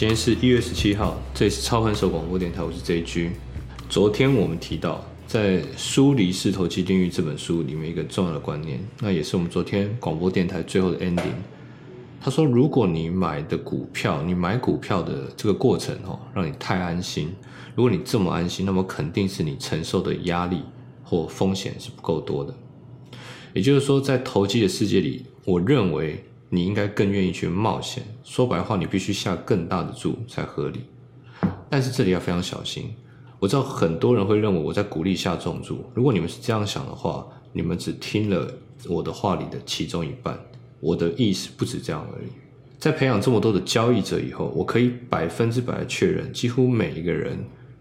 今天是一月十七号，这里是超凡手广播电台，我是 JG。昨天我们提到，在《疏离式投机定律》这本书里面一个重要的观念，那也是我们昨天广播电台最后的 ending。他说，如果你买的股票，你买股票的这个过程哦，让你太安心，如果你这么安心，那么肯定是你承受的压力或风险是不够多的。也就是说，在投机的世界里，我认为。你应该更愿意去冒险。说白话，你必须下更大的注才合理。但是这里要非常小心。我知道很多人会认为我在鼓励下重注。如果你们是这样想的话，你们只听了我的话里的其中一半。我的意思不止这样而已。在培养这么多的交易者以后，我可以百分之百确认，几乎每一个人，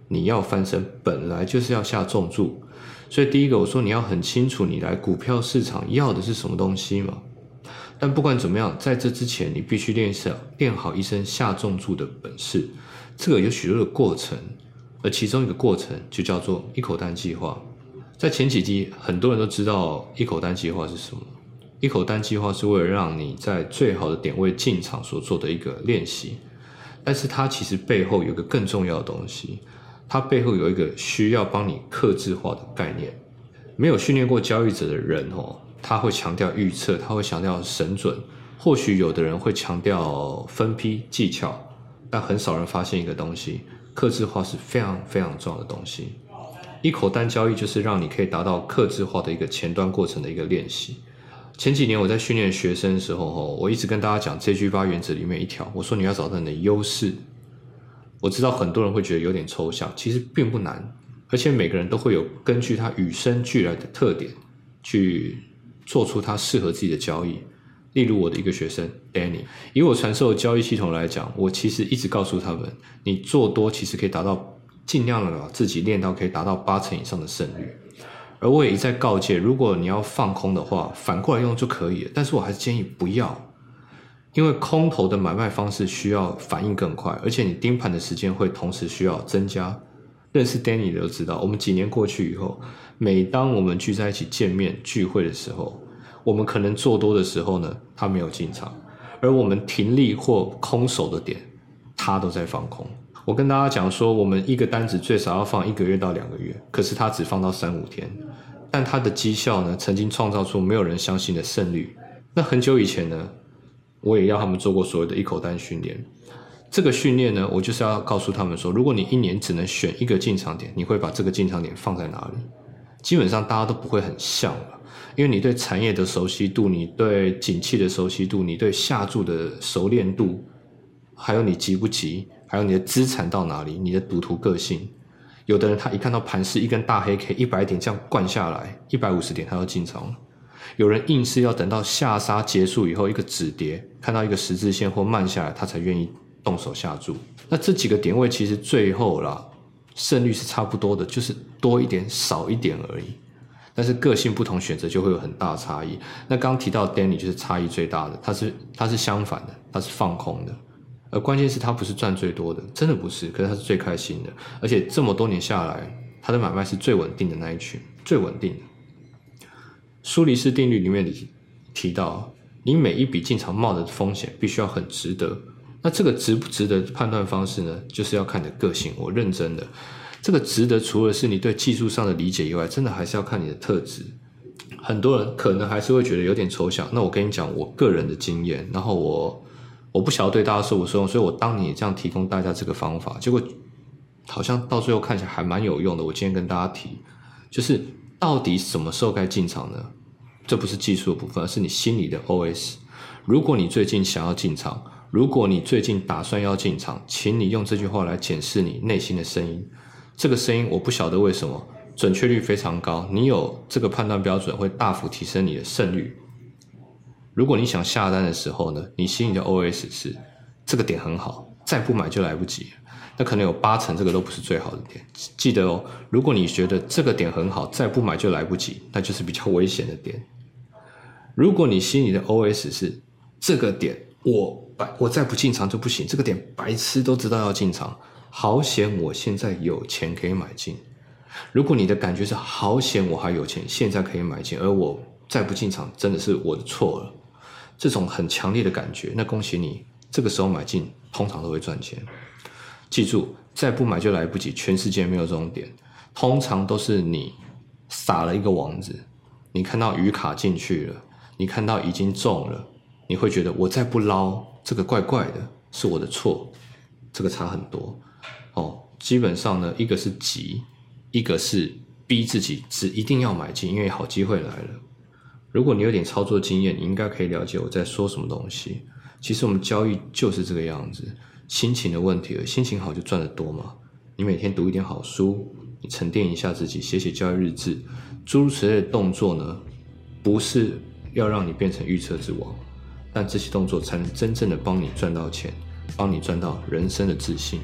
你要翻身本来就是要下重注。所以第一个，我说你要很清楚，你来股票市场要的是什么东西嘛。但不管怎么样，在这之前，你必须练下练好一身下重注的本事。这个有许多的过程，而其中一个过程就叫做一口单计划。在前几集，很多人都知道一口单计划是什么。一口单计划是为了让你在最好的点位进场所做的一个练习，但是它其实背后有个更重要的东西，它背后有一个需要帮你克制化的概念。没有训练过交易者的人，哦。他会强调预测，他会强调神准。或许有的人会强调分批技巧，但很少人发现一个东西：克制化是非常非常重要的东西。一口单交易就是让你可以达到克制化的一个前端过程的一个练习。前几年我在训练学生的时候，吼，我一直跟大家讲 J G 八原则里面一条，我说你要找到你的优势。我知道很多人会觉得有点抽象，其实并不难，而且每个人都会有根据他与生俱来的特点去。做出他适合自己的交易，例如我的一个学生 Danny，以我传授的交易系统来讲，我其实一直告诉他们，你做多其实可以达到尽量的把自己练到可以达到八成以上的胜率，而我也一再告诫，如果你要放空的话，反过来用就可以了，但是我还是建议不要，因为空头的买卖方式需要反应更快，而且你盯盘的时间会同时需要增加。认识 Danny 的都知道，我们几年过去以后，每当我们聚在一起见面聚会的时候，我们可能做多的时候呢，他没有进场；而我们停利或空手的点，他都在放空。我跟大家讲说，我们一个单子最少要放一个月到两个月，可是他只放到三五天，但他的绩效呢，曾经创造出没有人相信的胜率。那很久以前呢，我也要他们做过所谓的一口单训练。这个训练呢，我就是要告诉他们说，如果你一年只能选一个进场点，你会把这个进场点放在哪里？基本上大家都不会很像了，因为你对产业的熟悉度，你对景气的熟悉度，你对下注的熟练度，还有你急不急，还有你的资产到哪里，你的赌徒个性。有的人他一看到盘势一根大黑 K 一百点这样灌下来，一百五十点他要进场了。有人硬是要等到下杀结束以后一个止跌，看到一个十字线或慢下来，他才愿意。动手下注，那这几个点位其实最后啦，胜率是差不多的，就是多一点少一点而已。但是个性不同，选择就会有很大差异。那刚提到 Danny 就是差异最大的，他是他是相反的，他是放空的，而关键是他不是赚最多的，真的不是，可是他是最开心的，而且这么多年下来，他的买卖是最稳定的那一群，最稳定的。苏黎世定律里面提提到，你每一笔进场冒的风险必须要很值得。那这个值不值得判断方式呢？就是要看你的个性。我认真的，这个值得除了是你对技术上的理解以外，真的还是要看你的特质。很多人可能还是会觉得有点抽象。那我跟你讲我个人的经验，然后我我不晓得对大家受不受用，所以我当你这样提供大家这个方法，结果好像到最后看起来还蛮有用的。我今天跟大家提，就是到底什么时候该进场呢？这不是技术的部分，而是你心里的 OS。如果你最近想要进场，如果你最近打算要进场，请你用这句话来检视你内心的声音。这个声音我不晓得为什么准确率非常高，你有这个判断标准会大幅提升你的胜率。如果你想下单的时候呢，你心里的 OS 是这个点很好，再不买就来不及。那可能有八成这个都不是最好的点。记得哦，如果你觉得这个点很好，再不买就来不及，那就是比较危险的点。如果你心里的 OS 是这个点我。我再不进场就不行，这个点白痴都知道要进场，好险我现在有钱可以买进。如果你的感觉是好险我还有钱，现在可以买进，而我再不进场真的是我的错了，这种很强烈的感觉，那恭喜你，这个时候买进通常都会赚钱。记住，再不买就来不及。全世界没有这种点，通常都是你撒了一个网子，你看到鱼卡进去了，你看到已经中了，你会觉得我再不捞，这个怪怪的，是我的错。这个差很多哦。基本上呢，一个是急，一个是逼自己只一定要买进，因为好机会来了。如果你有点操作经验，你应该可以了解我在说什么东西。其实我们交易就是这个样子。心情的问题了，心情好就赚得多嘛。你每天读一点好书，你沉淀一下自己，写写交易日志，诸如此类的动作呢，不是要让你变成预测之王，但这些动作才能真正的帮你赚到钱，帮你赚到人生的自信。